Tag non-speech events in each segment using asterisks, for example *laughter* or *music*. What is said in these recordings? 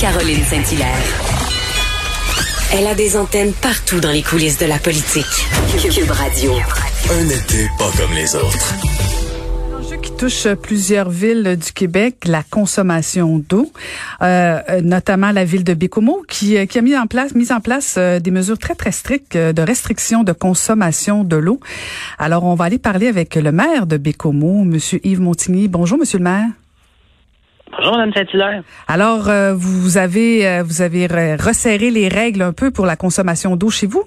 Caroline Saint-Hilaire. Elle a des antennes partout dans les coulisses de la politique. Cube Radio. Un été pas comme les autres. Qui touche plusieurs villes du Québec, la consommation d'eau, euh, notamment la ville de Bécomo, qui, qui a mis en place, mis en place euh, des mesures très très strictes euh, de restriction de consommation de l'eau. Alors, on va aller parler avec le maire de Bécomo, Monsieur Yves Montigny. Bonjour, Monsieur le maire. Bonjour, Mme Saint-Hilaire. Alors, euh, vous avez euh, vous avez resserré les règles un peu pour la consommation d'eau chez vous?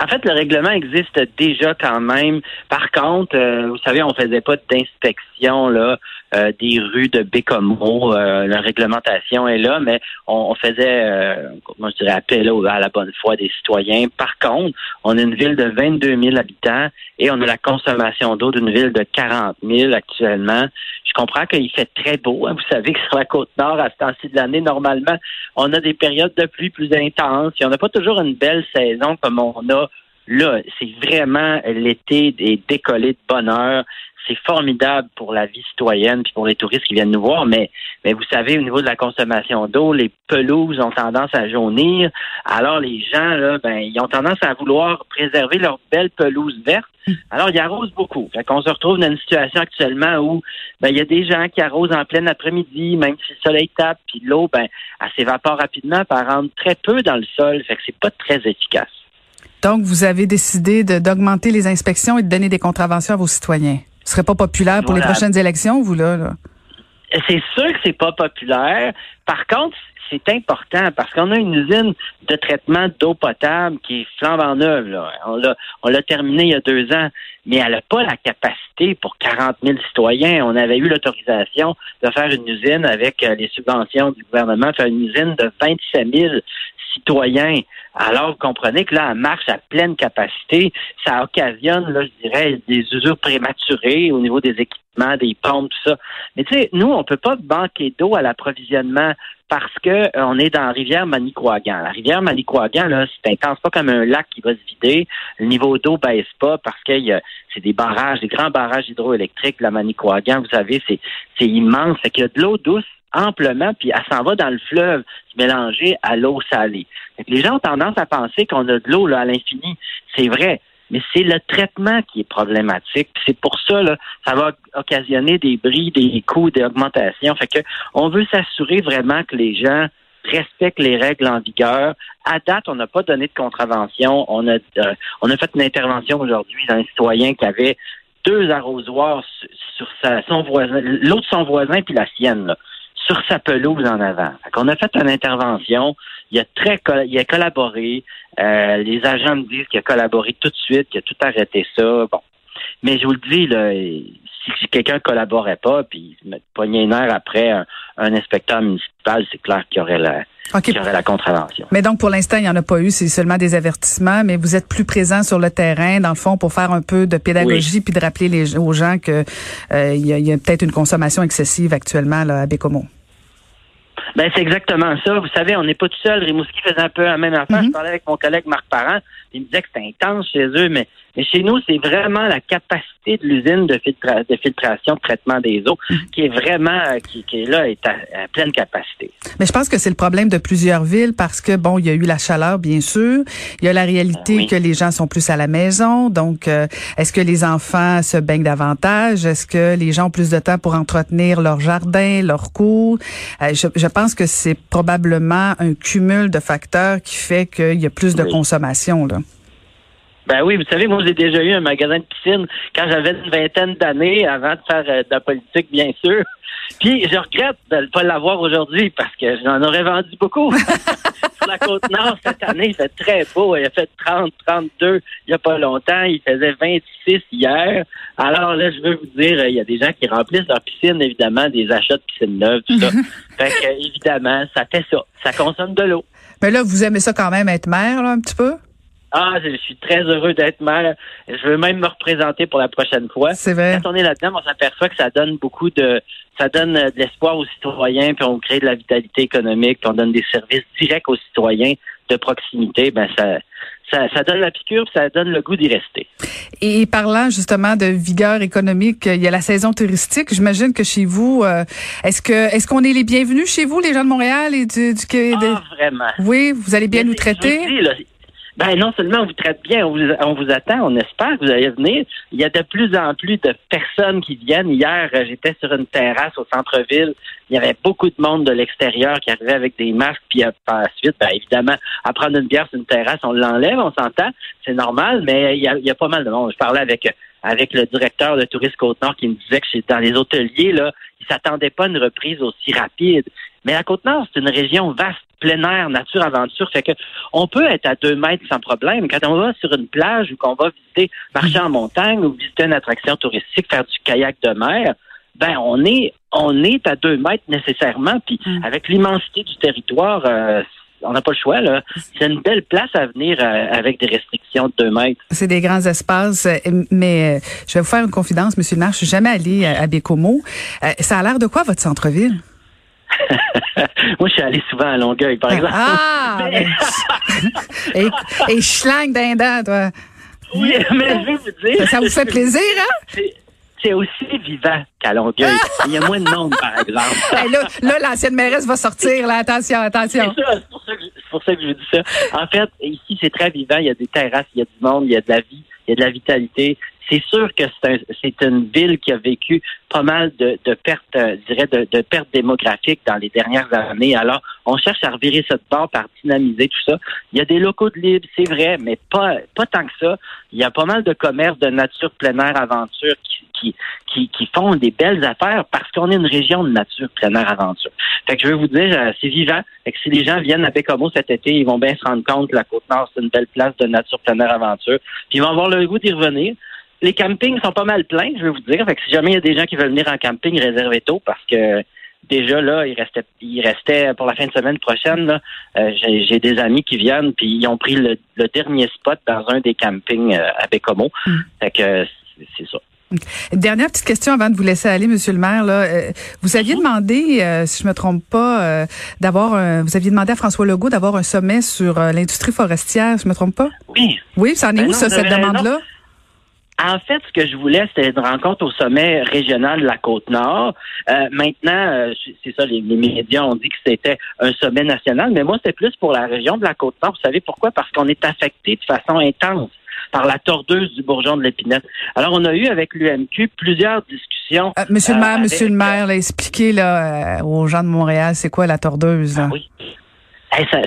En fait, le règlement existe déjà quand même. Par contre, euh, vous savez, on faisait pas d'inspection là euh, des rues de Bécomo. Euh, la réglementation est là, mais on, faisait, moi je dirais, appel à la bonne foi des citoyens. Par contre, on a une ville de 22 000 habitants et on a la consommation d'eau d'une ville de 40 000 actuellement. Je comprends qu'il fait très beau. Hein. Vous savez que sur la côte nord, à ce temps-ci de l'année, normalement, on a des périodes de pluie plus intenses. Et on n'a pas toujours une belle saison comme on a là, c'est vraiment l'été des décollés de bonheur. C'est formidable pour la vie citoyenne puis pour les touristes qui viennent nous voir, mais, mais vous savez, au niveau de la consommation d'eau, les pelouses ont tendance à jaunir. Alors les gens, là, ben, ils ont tendance à vouloir préserver leur belle pelouse verte. Alors, ils arrosent beaucoup. Fait qu'on se retrouve dans une situation actuellement où ben, il y a des gens qui arrosent en plein après-midi, même si le soleil tape, puis l'eau, ben, elle s'évapore rapidement, puis elle rentre très peu dans le sol. Fait que c'est pas très efficace. Donc, vous avez décidé d'augmenter les inspections et de donner des contraventions à vos citoyens? Ce serait pas populaire pour les prochaines élections, vous, là? C'est sûr que c'est pas populaire. Par contre, c'est important parce qu'on a une usine de traitement d'eau potable qui est flambant neuve. Là. On l'a, on l'a terminée il y a deux ans, mais elle n'a pas la capacité pour 40 000 citoyens. On avait eu l'autorisation de faire une usine avec euh, les subventions du gouvernement, faire une usine de 27 000 citoyens. Alors, vous comprenez que là, elle marche à pleine capacité. Ça occasionne, là, je dirais, des usures prématurées au niveau des équipements, des pompes, tout ça. Mais tu sais, nous, on peut pas banquer d'eau à l'approvisionnement parce que euh, on est dans la rivière Manicouagan. La rivière Manicouagan, là, c'est intense, pas comme un lac qui va se vider. Le niveau d'eau baisse pas parce que c'est des barrages, des grands barrages hydroélectriques. La Manicouagan, vous savez, c'est, immense. Fait qu'il y a de l'eau douce amplement, puis elle s'en va dans le fleuve se mélanger à l'eau salée. les gens ont tendance à penser qu'on a de l'eau à l'infini. C'est vrai. Mais c'est le traitement qui est problématique. C'est pour ça, là, ça va occasionner des bris, des coûts, des augmentations. Fait que on veut s'assurer vraiment que les gens respectent les règles en vigueur. À date, on n'a pas donné de contravention. On a, euh, on a fait une intervention aujourd'hui d'un citoyen qui avait deux arrosoirs sur sa, son voisin, l'autre son voisin puis la sienne. Là sur sa pelouse en avant. On a fait une intervention, il a très il a collaboré, euh, les agents me disent qu'il a collaboré tout de suite, qu'il a tout arrêté ça. Bon. Mais je vous le dis, là, si quelqu'un collaborait pas, puis me pognait une heure après un, inspecteur municipal, c'est clair qu'il y aurait la, qu'il y aurait la contravention. Mais donc, pour l'instant, il n'y en a pas eu, c'est seulement des avertissements, mais vous êtes plus présent sur le terrain, dans le fond, pour faire un peu de pédagogie, puis de rappeler les, aux gens que euh, il y a, peut-être une consommation excessive actuellement là, à Bécomo. Ben c'est exactement ça. Vous savez, on n'est pas tout seul. Rimouski faisait un peu la même affaire. Je mhm. parlais avec mon collègue Marc Parent. Il me disait que c'était intense chez eux, mais, mais chez nous, c'est vraiment la capacité de l'usine de, de, filtration, de traitement des eaux, mhm. qui est vraiment, euh, qui, qui est là, est à, pleine capacité. Mais je pense que c'est le problème de plusieurs villes parce que, bon, il y a eu la chaleur, bien sûr. Il y a la réalité que les gens sont plus à la maison. Donc, euh, est-ce que les enfants se baignent davantage? Est-ce que les gens ont plus de temps pour entretenir leur jardin, leur cours? Euh, je, je, pense que c'est probablement un cumul de facteurs qui fait qu'il y a plus de consommation, là. Ben oui, vous savez, moi j'ai déjà eu un magasin de piscine quand j'avais une vingtaine d'années avant de faire euh, de la politique, bien sûr. *laughs* Puis je regrette de ne pas l'avoir aujourd'hui parce que j'en aurais vendu beaucoup. *laughs* Sur la côte nord, cette année, il fait très beau. Il a fait 30, 32 il n'y a pas longtemps. Il faisait 26 hier. Alors là, je veux vous dire, il y a des gens qui remplissent leur piscine, évidemment, des achats de piscine neuve, tout ça. *laughs* fait que, évidemment, ça fait ça. Ça consomme de l'eau. Mais là, vous aimez ça quand même être mère, là, un petit peu? Ah, je suis très heureux d'être maire. Je veux même me représenter pour la prochaine fois. C'est vrai. Quand on est là-dedans, on s'aperçoit que ça donne beaucoup de, ça donne de l'espoir aux citoyens, puis on crée de la vitalité économique, puis on donne des services directs aux citoyens de proximité, ben ça, ça, donne la piqûre, ça donne le goût d'y rester. Et parlant justement de vigueur économique, il y a la saison touristique. J'imagine que chez vous, euh, est-ce que est-ce qu'on est les bienvenus chez vous, les gens de Montréal et du, du ah, vraiment. Oui, vous allez bien nous traiter? Ben non seulement on vous traite bien, on vous, on vous attend, on espère que vous allez venir. Il y a de plus en plus de personnes qui viennent. Hier, euh, j'étais sur une terrasse au centre-ville. Il y avait beaucoup de monde de l'extérieur qui arrivait avec des masques. Puis euh, par la suite, ben, évidemment, à prendre une bière sur une terrasse, on l'enlève, on s'entend. C'est normal, mais il y, a, il y a pas mal de monde. Je parlais avec avec le directeur de Tourisme Côte-Nord qui me disait que dans les hôteliers, là, ils s'attendaient pas à une reprise aussi rapide. Mais la Côte-Nord, c'est une région vaste, plein air, nature, aventure. Fait que on peut être à deux mètres sans problème. Quand on va sur une plage ou qu'on va visiter, marcher en montagne ou visiter une attraction touristique, faire du kayak de mer, ben on est on est à deux mètres nécessairement. Puis mm. avec l'immensité du territoire, euh, on n'a pas le choix. Là. C'est une belle place à venir euh, avec des restrictions de deux mètres. C'est des grands espaces, euh, mais je vais vous faire une confidence, Monsieur le maire, je suis jamais allé à Bécomo. ça a l'air de quoi votre centre-ville? Moi, je suis allé souvent à Longueuil, par exemple. Ah! *laughs* et, et schlang d'un toi. Oui, mais je vais vous dire. Ça, vous fait plaisir, hein? C'est aussi vivant qu'à Longueuil. *laughs* Il y a moins de monde, par exemple. *laughs* là, là l'ancienne mairesse va sortir, là. Attention, attention. C'est pour, pour, ça que je vous dis ça. En fait, ici, c'est très vivant. Il y a des terrasses, il y a du monde, il y a de la vie, il y a de la vitalité c'est sûr que c'est une ville qui a vécu pas mal de, pertes, euh, je dirais, de, pertes démographiques dans les dernières années. Alors, on cherche à revirer cette part par dynamiser tout ça. Il y a des locaux de libre, c'est vrai, mais pas, pas tant que ça. Il y a pas mal de commerces de nature, plein air, aventure qui, qui, qui, font des belles affaires parce qu'on est une région de nature, plein air, aventure. Fait que je veux vous dire, euh, c'est vivant. Fait que si les gens viennent à Bécomo cet été, ils vont bien se rendre compte que la Côte-Nord, c'est une belle place de nature, plein air, aventure. Puis ils vont avoir le goût d'y revenir les campings sont pas mal pleins, je vais vous dire. Fait que si jamais il y a des gens qui veulent venir en camping, réservez tôt parce que déjà là, il restait, il restait pour la fin de semaine prochaine. Là, euh, j'ai, des amis qui viennent puis ils ont pris le, dernier spot dans un des campings euh, à Bécomo. Hmm. Fait que c'est, ça. Dernière petite question avant de vous laisser aller, Monsieur le maire. Là, euh, vous aviez demandé, si je me trompe pas, d'avoir, vous aviez demandé à François Legault d'avoir un sommet sur l'industrie forestière. Je me trompe pas? Oui. Oui, ça en est ben où ça, cette demande-là? En fait, ce que je voulais, c'était une rencontre au sommet régional de la Côte-Nord. Euh, maintenant, euh, c'est ça, les, médias ont dit que c'était un sommet national, mais moi, c'était plus pour la région de la Côte-Nord. Vous savez pourquoi? Parce qu'on est affecté de façon intense par la tordeuse du bourgeon de l'épinette. Alors, on a eu avec l'UMQ plusieurs discussions. Euh, monsieur le maire, monsieur le maire, expliquez là, aux gens de Montréal, c'est quoi la tordeuse? Ah oui.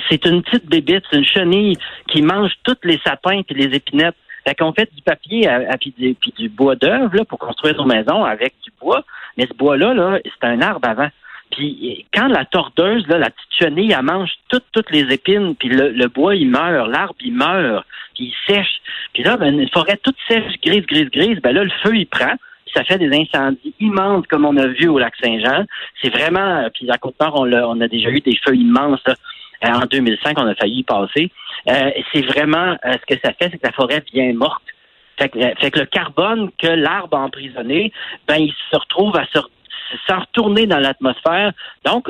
c'est une petite bébite, c'est une chenille qui mange toutes les sapins et les épinettes. Fait qu'on fait du papier à, puis, du, bois d'œuvre pour construire nos maisons avec du bois. Mais ce bois-là, là, c'est un arbre avant. Puis quand la tordeuse, là, la petite elle mange toutes, toutes les épines, puis le, bois, il meurt, l'arbre, il meurt, puis il sèche. Puis là, ben, une forêt toute sèche, grise, grise, grise, ben là, le feu, il prend, ça fait des incendies immenses, comme on a vu au lac Saint-Jean. C'est vraiment, puis à Côte-Nord, on, on, a déjà eu des feux immenses, là. Euh, en 2005, on a failli y passer. Euh, c'est vraiment euh, ce que ça fait, c'est que la forêt vient morte. Fait que, le carbone que l'arbre a emprisonné, ben il se retrouve à se sans retourner dans l'atmosphère. Donc,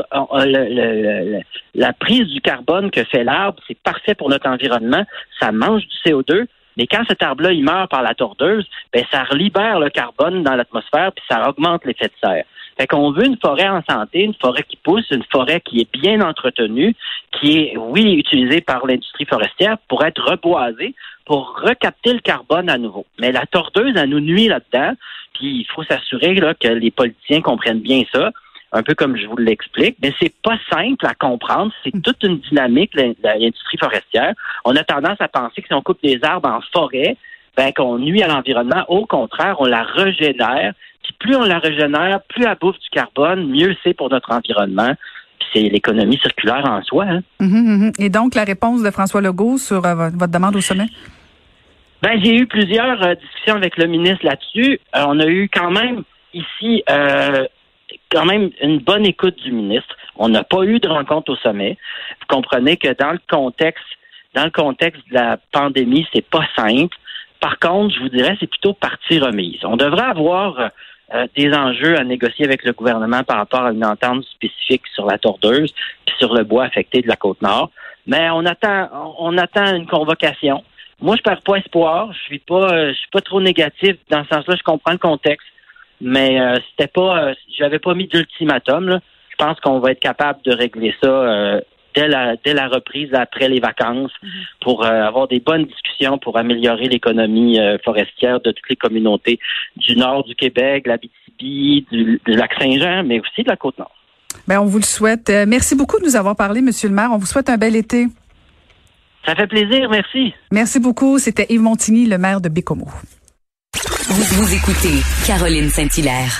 la prise du carbone que fait l'arbre, c'est parfait pour notre environnement. Ça mange du CO2. Mais quand cet arbre-là, il meurt par la tordeuse, ben, ça libère le carbone dans l'atmosphère, puis ça augmente l'effet de serre. Fait qu'on veut une forêt en santé, une forêt qui pousse, une forêt qui est bien entretenue, qui est, oui, utilisée par l'industrie forestière pour être reboisée, pour recapter le carbone à nouveau. Mais la tordeuse, elle nous nuit là-dedans, puis il faut s'assurer là, que les politiciens comprennent bien ça un peu comme je vous l'explique, mais c'est pas simple à comprendre. C'est toute une dynamique, l'industrie forestière. On a tendance à penser que si on coupe des arbres en forêt, ben, qu'on nuit à l'environnement. Au contraire, on la régénère. Puis plus on la régénère, plus elle bouffe du carbone, mieux c'est pour notre environnement. Puis c'est l'économie circulaire en soi. Hein. Mhm, mhm. Et donc, la réponse de François Legault sur euh, votre demande au sommet? Ben, j'ai eu plusieurs euh, discussions avec le ministre là-dessus. Euh, on a eu quand même ici quand même une bonne écoute du ministre. On n'a pas eu de rencontre au sommet. Vous comprenez que dans le contexte, dans le contexte de la pandémie, c'est pas simple. Par contre, je vous dirais, c'est plutôt partie remise. On devrait avoir euh, des enjeux à négocier avec le gouvernement par rapport à une entente spécifique sur la tordeuse puis sur le bois affecté de la côte nord. Mais on attend, on attend une convocation. Moi, je perds pas espoir. Je suis pas, euh, je suis pas trop négatif dans ce sens-là. Je comprends le contexte, mais euh, c'était pas, euh, j'avais pas mis d'ultimatum. Je pense qu'on va être capable de régler ça dès la, dès la reprise après les vacances mhm. pour avoir des bonnes discussions pour améliorer l'économie forestière de toutes les communautés du nord du Québec, la BTB, du, du lac Saint-Jean, mais aussi de la côte nord. Bien, on vous le souhaite. merci beaucoup de nous avoir parlé, Monsieur le maire. On vous souhaite un bel été. Ça fait plaisir, merci. Merci beaucoup. C'était Yves Montigny, le maire de Bécomo. Vous, vous écoutez Caroline Saint-Hilaire,